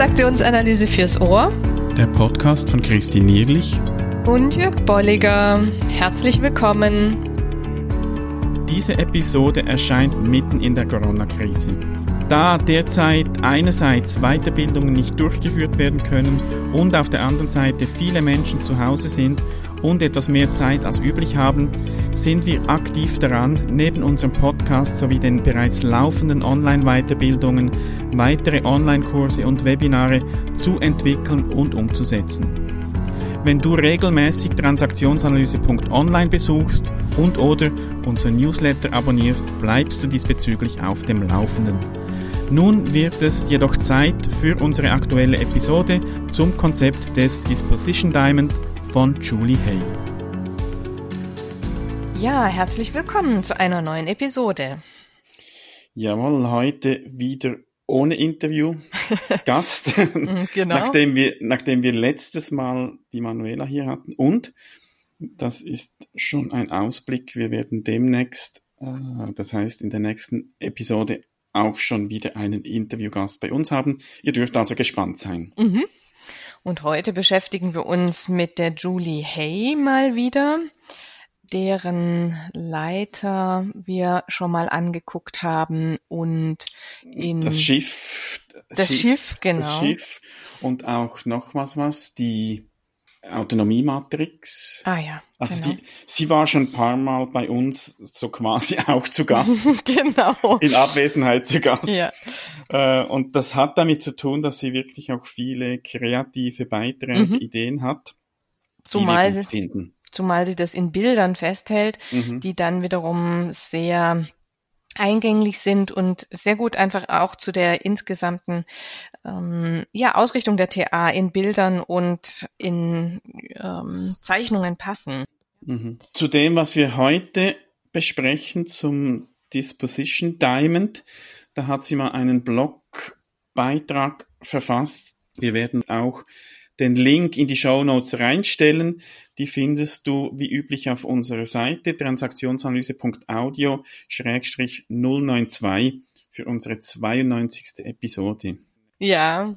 Transaktionsanalyse fürs Ohr. Der Podcast von Christine Nierlich und Jörg Bolliger. Herzlich willkommen. Diese Episode erscheint mitten in der Corona-Krise. Da derzeit einerseits Weiterbildungen nicht durchgeführt werden können und auf der anderen Seite viele Menschen zu Hause sind und etwas mehr Zeit als üblich haben, sind wir aktiv daran, neben unserem Podcast sowie den bereits laufenden Online-Weiterbildungen weitere Online-Kurse und Webinare zu entwickeln und umzusetzen. Wenn du regelmäßig transaktionsanalyse.online besuchst und oder unser Newsletter abonnierst, bleibst du diesbezüglich auf dem Laufenden. Nun wird es jedoch Zeit für unsere aktuelle Episode zum Konzept des Disposition Diamond von Julie Hay. Ja, herzlich willkommen zu einer neuen Episode. Jawohl, heute wieder ohne Interview Gast, Mhm, genau. nachdem wir nachdem wir letztes Mal die Manuela hier hatten und das ist schon ein Ausblick. Wir werden demnächst, äh, das heißt in der nächsten Episode auch schon wieder einen Interviewgast bei uns haben. Ihr dürft also gespannt sein. Mhm. Und heute beschäftigen wir uns mit der Julie Hay mal wieder, deren Leiter wir schon mal angeguckt haben und in Das Schiff, das Schiff, genau. das Schiff und auch noch was was die Autonomie-Matrix. Ah ja, Also genau. die, sie war schon ein paar Mal bei uns so quasi auch zu Gast, genau. in Abwesenheit zu Gast. Ja, Äh, und das hat damit zu tun, dass sie wirklich auch viele kreative Beiträge, Mhm. Ideen hat, die wir zumal, gut finden. zumal sie das in Bildern festhält, Mhm. die dann wiederum sehr eingänglich sind und sehr gut einfach auch zu der insgesamten ähm, ja, Ausrichtung der TA in Bildern und in ähm, Zeichnungen passen. Mhm. Zu dem, was wir heute besprechen, zum Disposition Diamond, da hat sie mal einen Blogbeitrag verfasst. Wir werden auch den Link in die Show Notes reinstellen. Die findest du wie üblich auf unserer Seite transaktionsanalyse.audio-092 für unsere 92. Episode. Ja.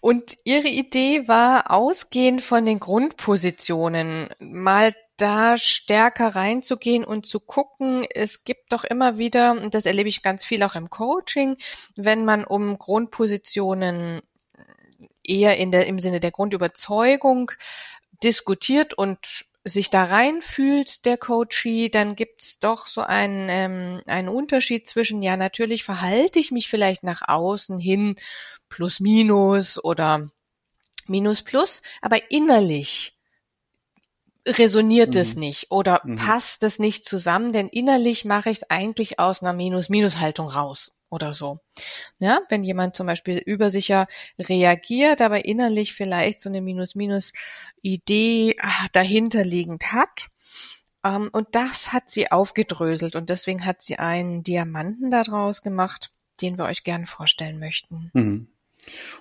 Und ihre Idee war, ausgehend von den Grundpositionen, mal da stärker reinzugehen und zu gucken, es gibt doch immer wieder, und das erlebe ich ganz viel auch im Coaching, wenn man um Grundpositionen eher in der, im Sinne der Grundüberzeugung diskutiert und sich da reinfühlt, der Coachee, dann gibt's doch so einen, ähm, einen Unterschied zwischen, ja, natürlich verhalte ich mich vielleicht nach außen hin plus minus oder minus plus, aber innerlich resoniert es Mhm. nicht oder Mhm. passt es nicht zusammen, denn innerlich mache ich es eigentlich aus einer Minus-Minus-Haltung raus oder so. Ja, wenn jemand zum Beispiel übersicher reagiert, aber innerlich vielleicht so eine Minus-Minus-Idee ah, dahinterliegend hat. Ähm, und das hat sie aufgedröselt und deswegen hat sie einen Diamanten daraus gemacht, den wir euch gerne vorstellen möchten. Mhm.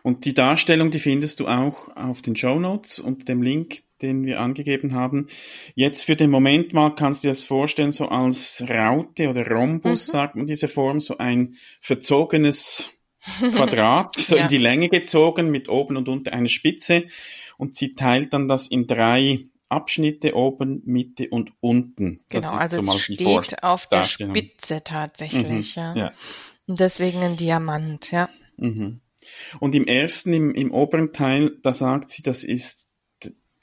Und die Darstellung, die findest du auch auf den Show Notes und dem Link, den wir angegeben haben. Jetzt für den Moment mal kannst du dir das vorstellen, so als Raute oder Rhombus, Mhm. sagt man diese Form, so ein verzogenes Quadrat, so Ja. in die Länge gezogen, mit oben und unten eine Spitze. Und sie teilt dann das in drei Abschnitte, oben, Mitte und unten. Das Genau, also so es steht auf der. Spitze tatsächlich, Mhm, ja. ja. Und deswegen ein Diamant, ja. Mhm. Und im ersten, im, im oberen Teil, da sagt sie, das ist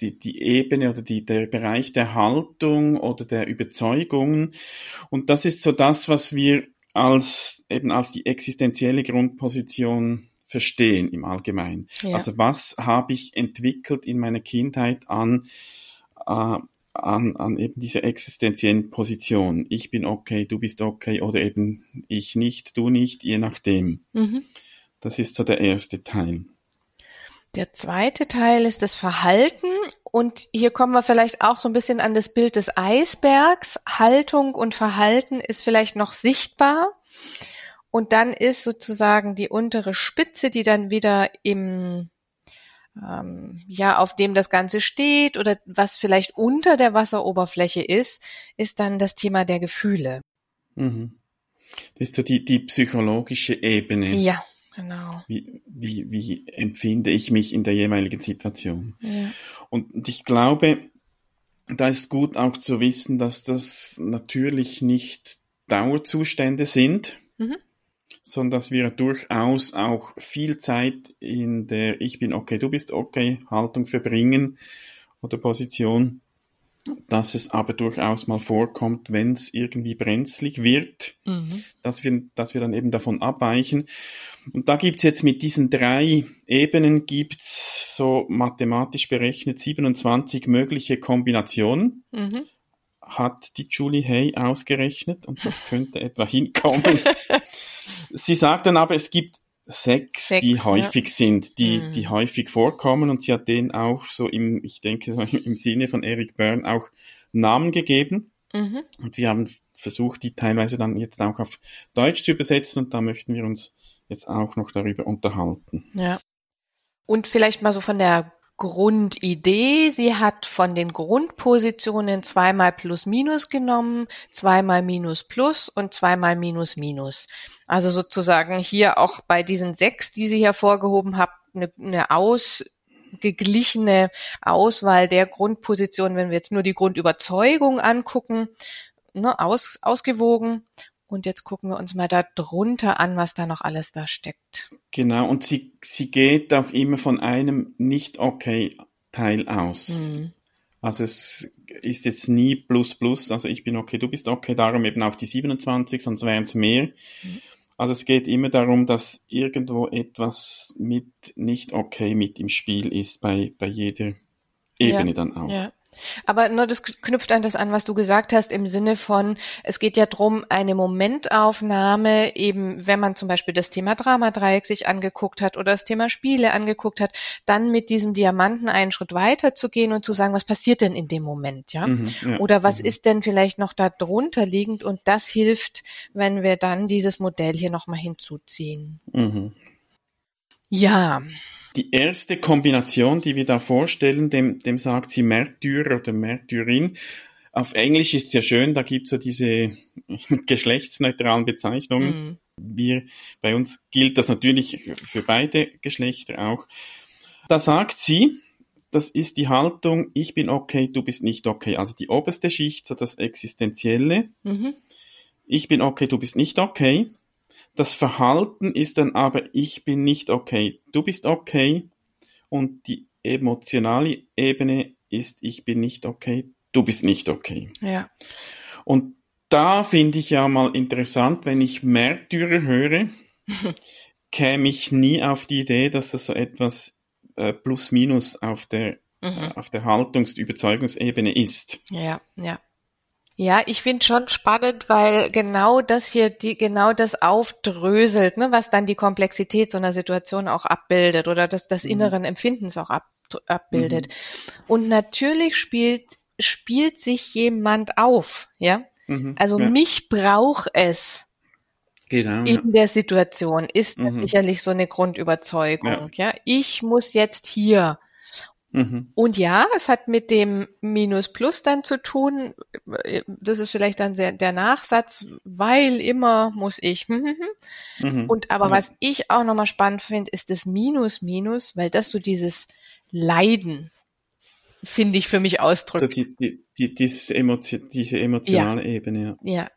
die, die Ebene oder die, der Bereich der Haltung oder der Überzeugungen. Und das ist so das, was wir als, eben als die existenzielle Grundposition verstehen im Allgemeinen. Ja. Also was habe ich entwickelt in meiner Kindheit an, äh, an, an eben dieser existenziellen Position. Ich bin okay, du bist okay oder eben ich nicht, du nicht, je nachdem. Mhm. Das ist so der erste Teil. Der zweite Teil ist das Verhalten und hier kommen wir vielleicht auch so ein bisschen an das Bild des Eisbergs. Haltung und Verhalten ist vielleicht noch sichtbar und dann ist sozusagen die untere Spitze, die dann wieder im ähm, ja auf dem das Ganze steht oder was vielleicht unter der Wasseroberfläche ist, ist dann das Thema der Gefühle. Mhm. Das ist so die, die psychologische Ebene. Ja, genau. Wie, wie, wie empfinde ich mich in der jeweiligen Situation? Ja. Und ich glaube, da ist gut auch zu wissen, dass das natürlich nicht Dauerzustände sind, Mhm. sondern dass wir durchaus auch viel Zeit in der Ich bin okay, du bist okay Haltung verbringen oder Position, dass es aber durchaus mal vorkommt, wenn es irgendwie brenzlig wird, Mhm. dass wir, dass wir dann eben davon abweichen. Und da gibt's jetzt mit diesen drei Ebenen gibt's so mathematisch berechnet 27 mögliche Kombinationen Mhm. hat die Julie Hay ausgerechnet und das könnte etwa hinkommen. sie sagt dann aber, es gibt sechs, Sechs, die ja. häufig sind, die, Mhm. die häufig vorkommen und sie hat denen auch so im, ich denke, so im Sinne von Eric Byrne auch Namen gegeben Mhm. und wir haben versucht, die teilweise dann jetzt auch auf Deutsch zu übersetzen und da möchten wir uns jetzt auch noch darüber unterhalten. Ja. Und vielleicht mal so von der Grundidee. Sie hat von den Grundpositionen zweimal Plus Minus genommen, zweimal Minus Plus und zweimal Minus Minus. Also sozusagen hier auch bei diesen sechs, die sie hervorgehoben hat, eine, eine ausgeglichene Auswahl der Grundpositionen, wenn wir jetzt nur die Grundüberzeugung angucken, ne, aus, ausgewogen. Und jetzt gucken wir uns mal da drunter an, was da noch alles da steckt. Genau, und sie, sie geht auch immer von einem Nicht-Okay-Teil aus. Hm. Also es ist jetzt nie plus plus, also ich bin okay, du bist okay, darum eben auch die 27, sonst wären es mehr. Mhm. Also es geht immer darum, dass irgendwo etwas mit nicht okay mit im Spiel ist bei, bei jeder Ebene Ja, dann auch. Ja. Aber nur das knüpft an das an, was du gesagt hast, im Sinne von, es geht ja drum, eine Momentaufnahme, eben wenn man zum Beispiel das Thema Dramadreieck sich angeguckt hat oder das Thema Spiele angeguckt hat, dann mit diesem Diamanten einen Schritt weiter zu gehen und zu sagen, was passiert denn in dem Moment, ja? Mhm, ja. Oder was Mhm. ist denn vielleicht noch da drunter liegend? Und das hilft, wenn wir dann dieses Modell hier nochmal hinzuziehen. Mhm. Ja, Die erste Kombination, die wir da vorstellen, dem, dem sagt sie Märtyrer oder Märtyrin. Auf Englisch ist sehr schön, da gibt's so diese geschlechtsneutralen Bezeichnungen. Mhm. Wir, bei uns gilt das natürlich für beide Geschlechter auch. Da sagt sie, das ist die Haltung, ich bin okay, du bist nicht okay. Also die oberste Schicht, so das Existenzielle. Mhm. Ich bin okay, du bist nicht okay. Das Verhalten ist dann aber, ich bin nicht okay, du bist okay. Und die emotionale Ebene ist, ich bin nicht okay, du bist nicht okay. ja, Und da finde ich ja mal interessant, wenn ich Märtyrer höre, käme ich nie auf die Idee, dass das so etwas äh, plus minus auf der, mhm. auf der Haltungs- Überzeugungsebene ist. Ja, ja. Ja, ich finde schon spannend, weil genau das hier, die, genau das aufdröselt, ne, was dann die Komplexität so einer Situation auch abbildet oder das, das Mhm. inneren Empfindens auch ab, abbildet. Und natürlich spielt, spielt sich jemand auf, ja. Mhm. Also ja, mich braucht es genau, ja. in der Situation, ist Mhm. sicherlich so eine Grundüberzeugung, ja. Ich muss jetzt hier Mhm. und ja, es hat mit dem Minus Plus dann zu tun. Das ist vielleicht dann sehr, der Nachsatz, weil immer muss ich. hm, Mhm. Und aber ja. was ich auch nochmal spannend finde, ist das Minus Minus, weil das so dieses Leiden, finde ich, für mich ausdrückt. die, die, die, dieses Emotio diese emotionale Ebene, ja. Ja,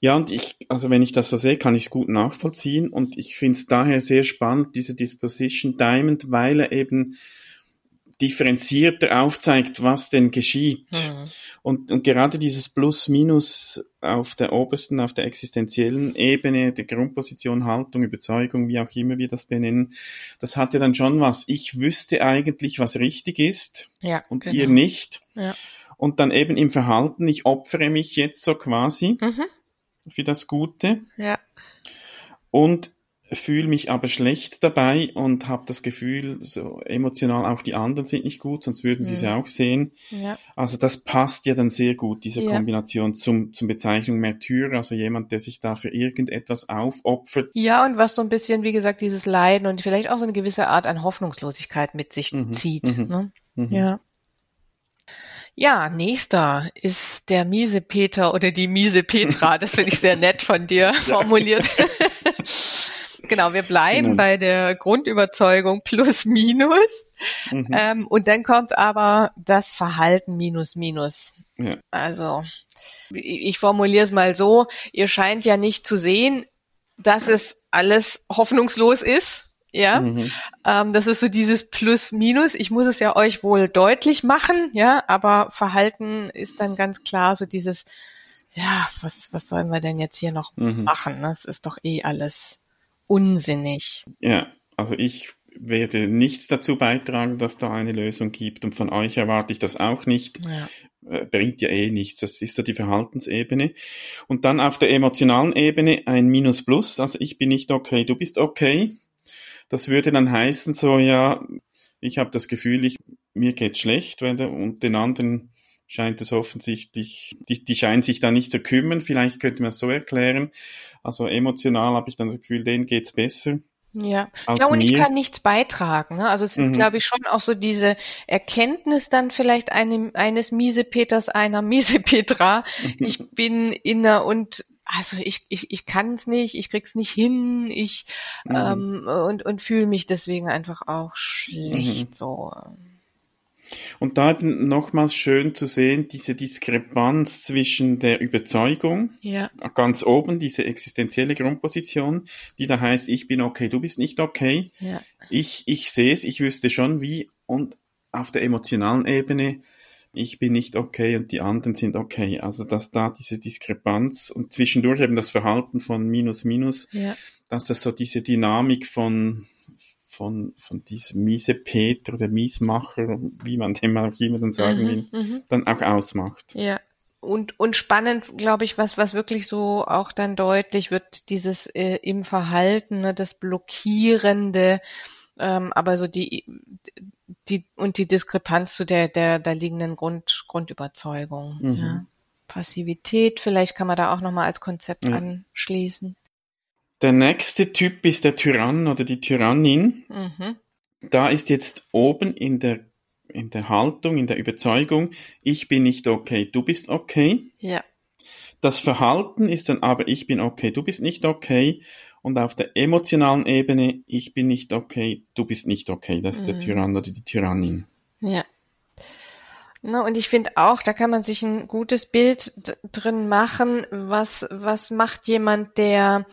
Ja, und ich, also wenn ich das so sehe, kann ich es gut nachvollziehen und ich finde es daher sehr spannend, diese Disposition Diamond, weil er eben differenzierter aufzeigt, was denn geschieht. hm. Und, und gerade dieses Plus-Minus auf der obersten, auf der existenziellen Ebene, der Grundposition, Haltung, Überzeugung, wie auch immer wir das benennen, das hat ja dann schon was. Ich wüsste eigentlich, was richtig ist ja, und genau. ihr nicht. Ja. Und dann eben im Verhalten, ich opfere mich jetzt so quasi Mhm. für das Gute Ja, und fühle mich aber schlecht dabei und habe das Gefühl, so emotional auch die anderen sind nicht gut, sonst würden sie es Mhm. ja auch sehen. ja, Also das passt ja dann sehr gut, diese Ja. Kombination zum, zum Bezeichnung Märtyrer, also jemand, der sich da für irgendetwas aufopfert. ja, und was so ein bisschen, wie gesagt, dieses Leiden und vielleicht auch so eine gewisse Art an Hoffnungslosigkeit mit sich Mhm. zieht. Mhm. Ne? Mhm. Ja. Ja, nächster ist der miese Peter oder die miese Petra. Das finde ich sehr nett von dir formuliert. Genau, wir bleiben genau. bei der Grundüberzeugung plus minus. Mhm. Ähm, und dann kommt aber das Verhalten minus minus. Ja. Also ich formuliere es mal so, ihr scheint ja nicht zu sehen, dass es alles hoffnungslos ist. Ja, mhm. ähm, das ist so dieses Plus-Minus. Ich muss es ja euch wohl deutlich machen, ja, aber Verhalten ist dann ganz klar so dieses, ja, was, was sollen wir denn jetzt hier noch mhm. machen? Das ist doch eh alles unsinnig. Ja, also ich werde nichts dazu beitragen, dass da eine Lösung gibt und von euch erwarte ich das auch nicht. Ja. Äh, bringt ja eh nichts. Das ist so die Verhaltensebene. Und dann auf der emotionalen Ebene ein Minus Plus. Also ich bin nicht okay, du bist okay. Das würde dann heißen so, ja, ich habe das Gefühl, ich, mir geht schlecht, wenn der, und den anderen scheint es offensichtlich, die, die scheinen sich da nicht zu kümmern. Vielleicht könnte man es so erklären. Also emotional habe ich dann das Gefühl, denen geht's besser. Ja, ja und mir. ich kann nichts beitragen. Ne? Also es ist, mhm. glaube ich, schon auch so diese Erkenntnis dann vielleicht einem, eines Miesepeters, einer Miesepetra. ich bin inner und also ich, ich, ich kann es nicht, ich krieg's nicht hin, ich mhm. ähm, und, und fühle mich deswegen einfach auch schlecht mhm. so. Und da nochmals schön zu sehen, diese Diskrepanz zwischen der Überzeugung, ja. ganz oben, diese existenzielle Grundposition, die da heißt, ich bin okay, du bist nicht okay. Ja. Ich, ich sehe es, ich wüsste schon wie, und auf der emotionalen Ebene, ich bin nicht okay und die anderen sind okay. Also, dass da diese Diskrepanz und zwischendurch eben das Verhalten von Minus, Minus, ja. dass das so diese Dynamik von, von, von diesem miese Peter oder Miesmacher, wie man dem auch immer dann sagen mhm, will, mhm, dann auch ausmacht. Ja. Und, und spannend, glaube ich, was, was wirklich so auch dann deutlich wird, dieses äh, im Verhalten, ne, das Blockierende, ähm, aber so die, die, und die Diskrepanz zu der, der, da liegenden Grund, Grundüberzeugung. Mhm. Ja. Passivität, vielleicht kann man da auch nochmal als Konzept ja. anschließen. Der nächste Typ ist der Tyrann oder die Tyrannin. Mhm. Da ist jetzt oben in der, in der Haltung, in der Überzeugung, ich bin nicht okay, du bist okay. Ja. Das Verhalten ist dann aber, ich bin okay, du bist nicht okay. Und auf der emotionalen Ebene, ich bin nicht okay, du bist nicht okay. Das ist mhm. der Tyrann oder die Tyrannin. Ja. Ne, und ich finde auch, da kann man sich ein gutes Bild drin machen, was, was macht jemand, der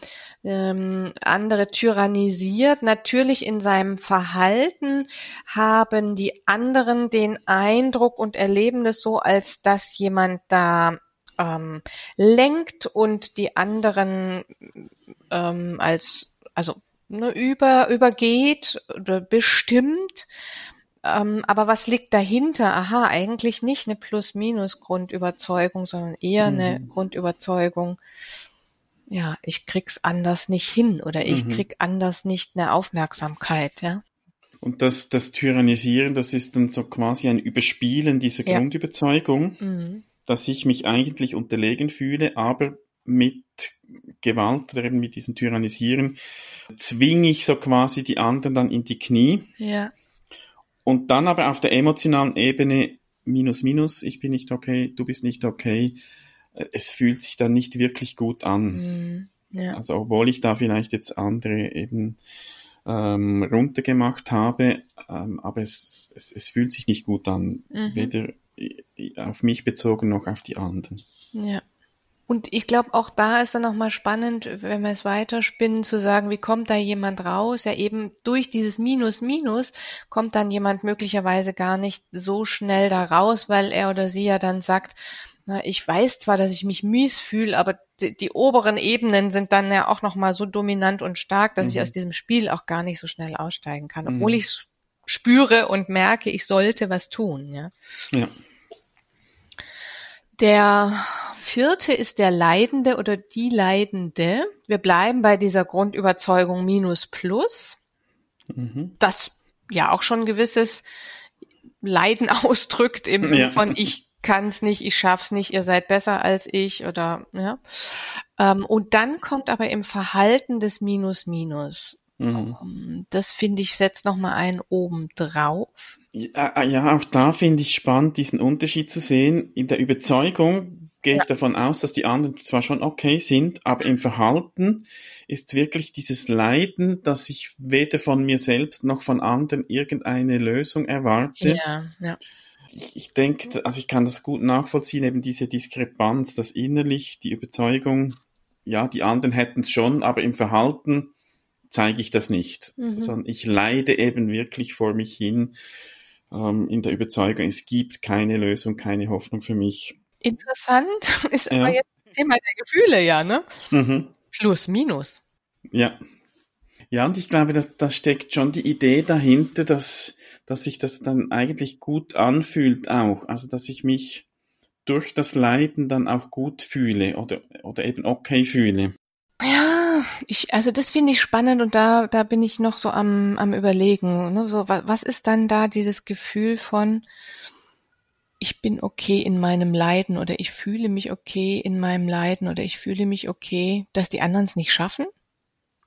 ähm, andere tyrannisiert. Natürlich in seinem Verhalten haben die anderen den Eindruck und erleben es so, als dass jemand da ähm, lenkt und die anderen ähm, als also ne, über übergeht oder bestimmt ähm, aber was liegt dahinter? Aha, eigentlich nicht eine Plus-Minus-Grundüberzeugung, sondern eher mhm. eine Grundüberzeugung, ja, ich krieg's anders nicht hin oder ich mhm. krieg anders nicht eine Aufmerksamkeit, ja. Und das, das Tyrannisieren, das ist dann so quasi ein Überspielen dieser ja. Grundüberzeugung, mhm. dass ich mich eigentlich unterlegen fühle, aber mit Gewalt oder eben mit diesem Tyrannisieren zwinge ich so quasi die anderen dann in die Knie. Ja. Und dann aber auf der emotionalen Ebene minus minus, ich bin nicht okay, du bist nicht okay. Es fühlt sich dann nicht wirklich gut an. Mhm, ja. Also obwohl ich da vielleicht jetzt andere eben ähm, runtergemacht habe, ähm, aber es, es, es fühlt sich nicht gut an, mhm. weder auf mich bezogen noch auf die anderen. Ja. Und ich glaube, auch da ist dann nochmal spannend, wenn wir es weiterspinnen, zu sagen, wie kommt da jemand raus? Ja, eben durch dieses Minus, Minus kommt dann jemand möglicherweise gar nicht so schnell da raus, weil er oder sie ja dann sagt, na, ich weiß zwar, dass ich mich mies fühle, aber die, die, oberen Ebenen sind dann ja auch nochmal so dominant und stark, dass mhm. ich aus diesem Spiel auch gar nicht so schnell aussteigen kann, obwohl mhm. ich spüre und merke, ich sollte was tun, ja. Ja. Der vierte ist der Leidende oder die Leidende. Wir bleiben bei dieser Grundüberzeugung minus plus. Mhm. Das ja auch schon gewisses Leiden ausdrückt im Sinne ja. von ich kann es nicht, ich schaff's nicht, ihr seid besser als ich oder ja. Ähm, und dann kommt aber im Verhalten des Minus Minus. Mhm. Ähm, das finde ich setzt noch mal einen oben drauf. Ja, ja auch da finde ich spannend, diesen Unterschied zu sehen. In der Überzeugung gehe ich davon aus, dass die anderen zwar schon okay sind, aber im Verhalten ist wirklich dieses Leiden, dass ich weder von mir selbst noch von anderen irgendeine Lösung erwarte. Ja, ja. Ich, ich denke, also ich kann das gut nachvollziehen, eben diese Diskrepanz, dass innerlich die Überzeugung, ja, die anderen hätten es schon, aber im Verhalten zeige ich das nicht, Mhm. sondern ich leide eben wirklich vor mich hin ähm, in der Überzeugung, es gibt keine Lösung, keine Hoffnung für mich. Interessant ist Ja. aber jetzt Thema der Gefühle, ja, ne? Mhm. Plus, minus. Ja. Ja, und ich glaube, da, da steckt schon die Idee dahinter, dass, dass sich das dann eigentlich gut anfühlt auch. Also, dass ich mich durch das Leiden dann auch gut fühle oder, oder eben okay fühle. Ja, ich, also das finde ich spannend und da, da bin ich noch so am, am überlegen. Ne? So, was, was ist dann da dieses Gefühl von, ich bin okay in meinem Leiden oder ich fühle mich okay in meinem Leiden oder ich fühle mich okay, dass die anderen es nicht schaffen?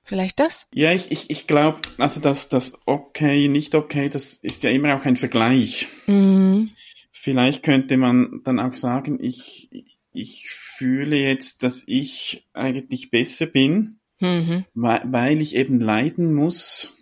Vielleicht das? Ja, ich, ich, ich glaube, also dass das okay, nicht okay, das ist ja immer auch ein Vergleich. Mhm. Vielleicht könnte man dann auch sagen, ich, ich fühle jetzt, dass ich eigentlich besser bin, Mhm. weil, ich eben leiden muss,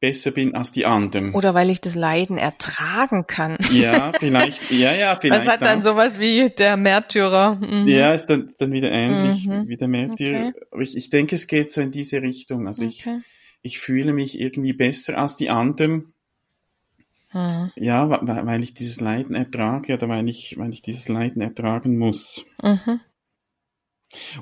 besser bin als die anderen. Oder weil ich das Leiden ertragen kann. Ja, vielleicht, ja, ja, vielleicht. Was hat dann auch. sowas wie der Märtyrer? Mhm. Ja, ist dann, dann wieder ähnlich Mhm. wie der Märtyrer. Okay. Aber ich, ich denke, es geht so in diese Richtung. Also ich, Okay. ich fühle mich irgendwie besser als die anderen. Mhm. Ja, weil ich dieses Leiden ertrage oder weil ich, weil ich dieses Leiden ertragen muss. Mhm.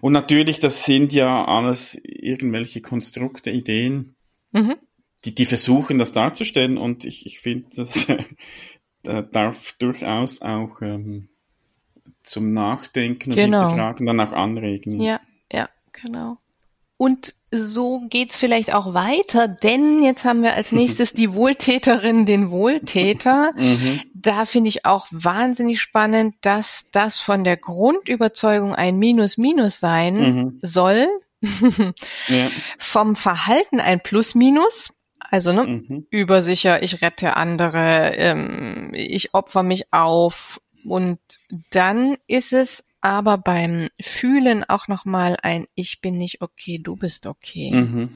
Und natürlich, das sind ja alles irgendwelche Konstrukte, Ideen, Mhm. die, die versuchen, das darzustellen. Und ich, ich finde, das äh, darf durchaus auch ähm, zum Nachdenken und Genau. Hinterfragen dann auch anregen. Ja, ja, genau. Und so geht's vielleicht auch weiter, denn jetzt haben wir als nächstes die Wohltäterin, den Wohltäter. Mhm. Da finde ich auch wahnsinnig spannend, dass das von der Grundüberzeugung ein Minus-Minus sein Mhm. soll, Ja. vom Verhalten ein Plus-Minus. Also ne, Mhm. übersicher, ich rette andere, ähm, ich opfer mich auf. Und dann ist es aber beim Fühlen auch nochmal ein Ich bin nicht okay, du bist okay. Mhm.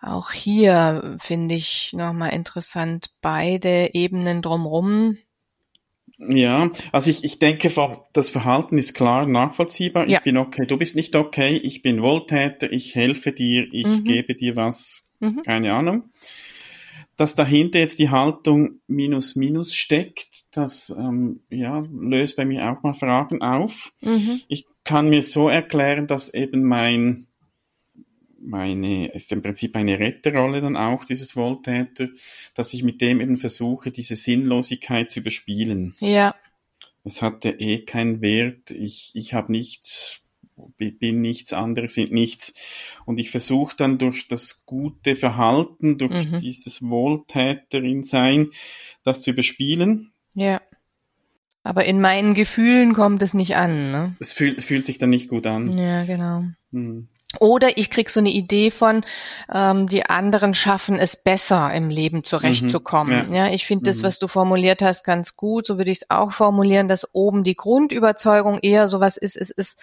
Auch hier finde ich nochmal interessant beide Ebenen drumrum. Ja, also ich, ich denke, das Verhalten ist klar nachvollziehbar. Ja. Ich bin okay, du bist nicht okay, ich bin Wohltäter, ich helfe dir, ich Mhm. gebe dir was, Mhm. keine Ahnung. Dass dahinter jetzt die Haltung minus minus steckt, das ähm, ja, löst bei mir auch mal Fragen auf. Mhm. Ich kann mir so erklären, dass eben mein meine, ist im Prinzip eine Retterrolle dann auch, dieses Wohltäter, dass ich mit dem eben versuche, diese Sinnlosigkeit zu überspielen. Ja, Es hat ja eh keinen Wert, ich, ich habe nichts, bin nichts, andere sind nichts. Und ich versuche dann durch das gute Verhalten, durch Mhm. dieses Wohltäterin-Sein, das zu überspielen. ja. Aber in meinen Gefühlen kommt es nicht an, ne? Es fühlt, fühlt sich dann nicht gut an. Ja, genau. Hm. Oder ich krieg so eine Idee von, ähm, die anderen schaffen es besser im Leben zurechtzukommen. Mhm, Ja. ich finde das, Mhm. was du formuliert hast, ganz gut. So würde ich es auch formulieren, dass oben die Grundüberzeugung eher sowas ist, es ist,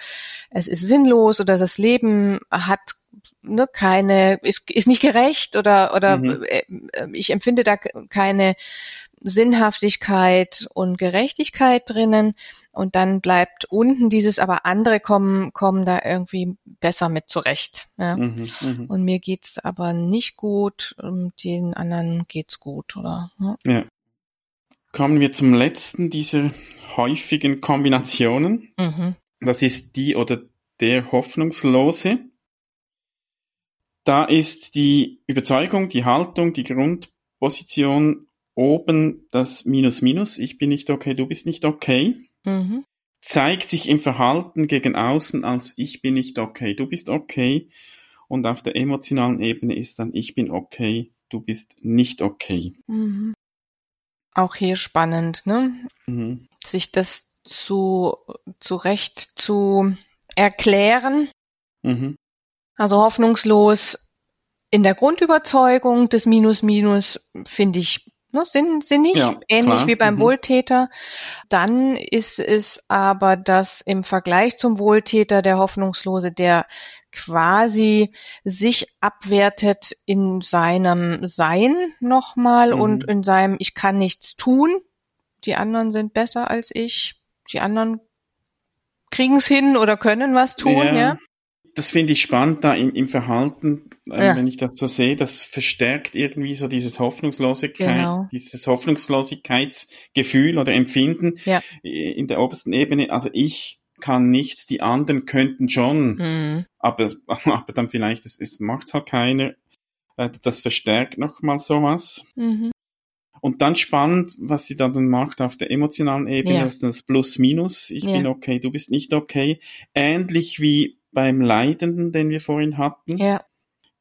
es ist sinnlos oder das Leben hat ne, keine, ist, ist nicht gerecht oder, oder Mhm. äh, äh, ich empfinde da keine Sinnhaftigkeit und Gerechtigkeit drinnen. Und dann bleibt unten dieses, aber andere kommen, kommen da irgendwie besser mit zurecht. Ja. Mhm, mhm. Und mir geht's aber nicht gut, und den anderen geht's gut, oder? Ja. Ja. Kommen wir zum letzten dieser häufigen Kombinationen. Mhm. Das ist die oder der Hoffnungslose. Da ist die Überzeugung, die Haltung, die Grundposition oben das Minus Minus. Ich bin nicht okay, du bist nicht okay. Mhm. Zeigt sich im Verhalten gegen außen als ich bin nicht okay, du bist okay. Und auf der emotionalen Ebene ist dann ich bin okay, du bist nicht okay. Mhm. Auch hier spannend, ne? Mhm. Sich das zu, zurecht zu erklären. Mhm. Also hoffnungslos in der Grundüberzeugung des Minus Minus finde ich ne, sind nicht Ja, ähnlich klar. wie beim Mhm. Wohltäter. Dann ist es aber das im Vergleich zum Wohltäter der Hoffnungslose, der quasi sich abwertet in seinem Sein nochmal Mhm. und in seinem Ich kann nichts tun. Die anderen sind besser als ich. Die anderen kriegen es hin oder können was tun, ja. Das finde ich spannend da im, im Verhalten, ähm, Ja. wenn ich das so sehe, das verstärkt irgendwie so dieses Hoffnungslosigkeit, Genau. dieses Hoffnungslosigkeitsgefühl oder Empfinden Ja. in der obersten Ebene. Also ich kann nichts, die anderen könnten schon, Mhm. aber, aber dann vielleicht, es, es macht halt keiner. Äh, Das verstärkt nochmal sowas. Mhm. Und dann spannend, was sie dann macht auf der emotionalen Ebene, Ja. das ist das Plus-Minus. Ich Ja. bin okay, du bist nicht okay. Ähnlich wie beim Leidenden, den wir vorhin hatten, Ja,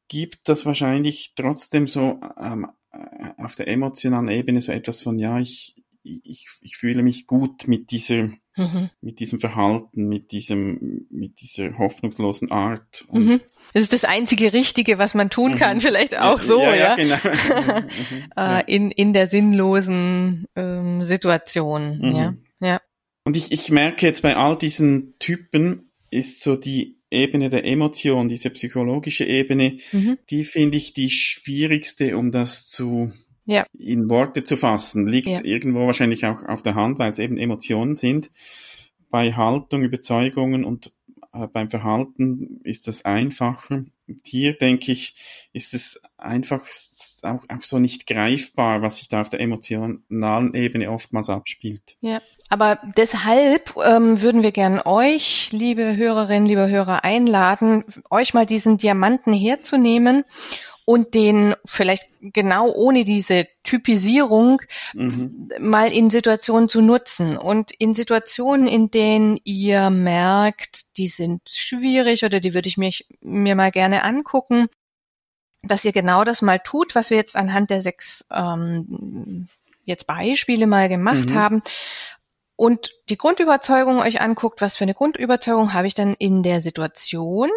gibt das wahrscheinlich trotzdem so ähm, äh, auf der emotionalen Ebene so etwas von, ja, ich, ich, ich fühle mich gut mit dieser, mhm. mit diesem Verhalten, mit diesem, mit dieser hoffnungslosen Art. Mhm. Das ist das einzige Richtige, was man tun kann, Mhm. vielleicht auch so, ja. ja. genau. Mhm, mhm, ja. Äh, in, in der sinnlosen ähm, Situation, Mhm. ja. Ja. Und ich, ich merke jetzt bei all diesen Typen ist so die Ebene der Emotion, diese psychologische Ebene, Mhm. die finde ich die schwierigste, um das zu Ja. in Worte zu fassen. Liegt Ja. irgendwo wahrscheinlich auch auf der Hand, weil es eben Emotionen sind. Bei Haltung, Überzeugungen und äh, beim Verhalten ist das einfacher. Hier denke ich, ist es einfach auch, auch so nicht greifbar, was sich da auf der emotionalen Ebene oftmals abspielt. Ja, aber deshalb ähm, würden wir gern euch, liebe Hörerinnen, liebe Hörer, einladen, euch mal diesen Diamanten herzunehmen und den vielleicht genau ohne diese Typisierung Mhm. mal in Situationen zu nutzen und in Situationen, in denen ihr merkt, die sind schwierig oder die würde ich mich, mir mal gerne angucken, dass ihr genau das mal tut, was wir jetzt anhand der sechs ähm, jetzt Beispiele mal gemacht Mhm. haben und die Grundüberzeugung euch anguckt, was für eine Grundüberzeugung habe ich denn in der Situation?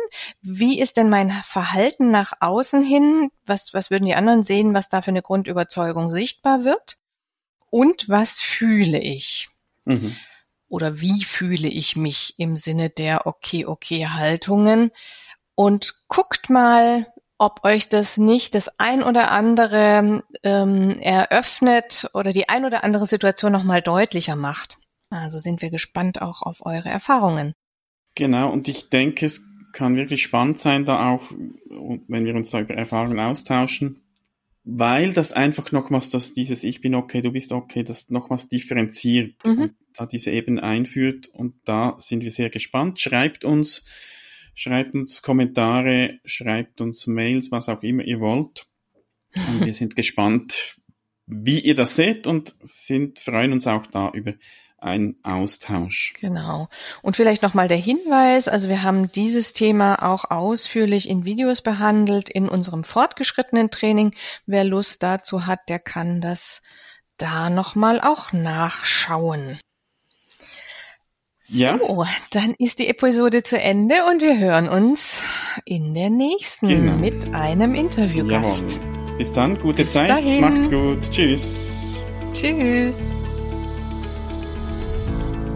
Wie ist denn mein Verhalten nach außen hin? Was, was würden die anderen sehen, was da für eine Grundüberzeugung sichtbar wird? Und was fühle ich? Mhm. Oder wie fühle ich mich im Sinne der okay, okay Haltungen? Und guckt mal, ob euch das nicht das ein oder andere ähm, eröffnet oder die ein oder andere Situation nochmal deutlicher macht. Also sind wir gespannt auch auf eure Erfahrungen. Genau, und ich denke, es kann wirklich spannend sein, da auch, wenn wir uns da über Erfahrungen austauschen, weil das einfach nochmals das, dieses Ich bin okay, du bist okay, das nochmals differenziert Mhm. und da diese Ebene einführt und da sind wir sehr gespannt. Schreibt uns, schreibt uns Kommentare, schreibt uns Mails, was auch immer ihr wollt. Und wir sind gespannt, wie ihr das seht und sind, freuen uns auch da über einen Austausch. Genau. Und vielleicht nochmal der Hinweis, also wir haben dieses Thema auch ausführlich in Videos behandelt in unserem fortgeschrittenen Training. Wer Lust dazu hat, der kann das da nochmal auch nachschauen. Ja, So, dann ist die Episode zu Ende und wir hören uns in der nächsten Genau. mit einem Interviewgast. Jawohl. Bis dann, gute Zeit, dahin. macht's gut, tschüss. Tschüss.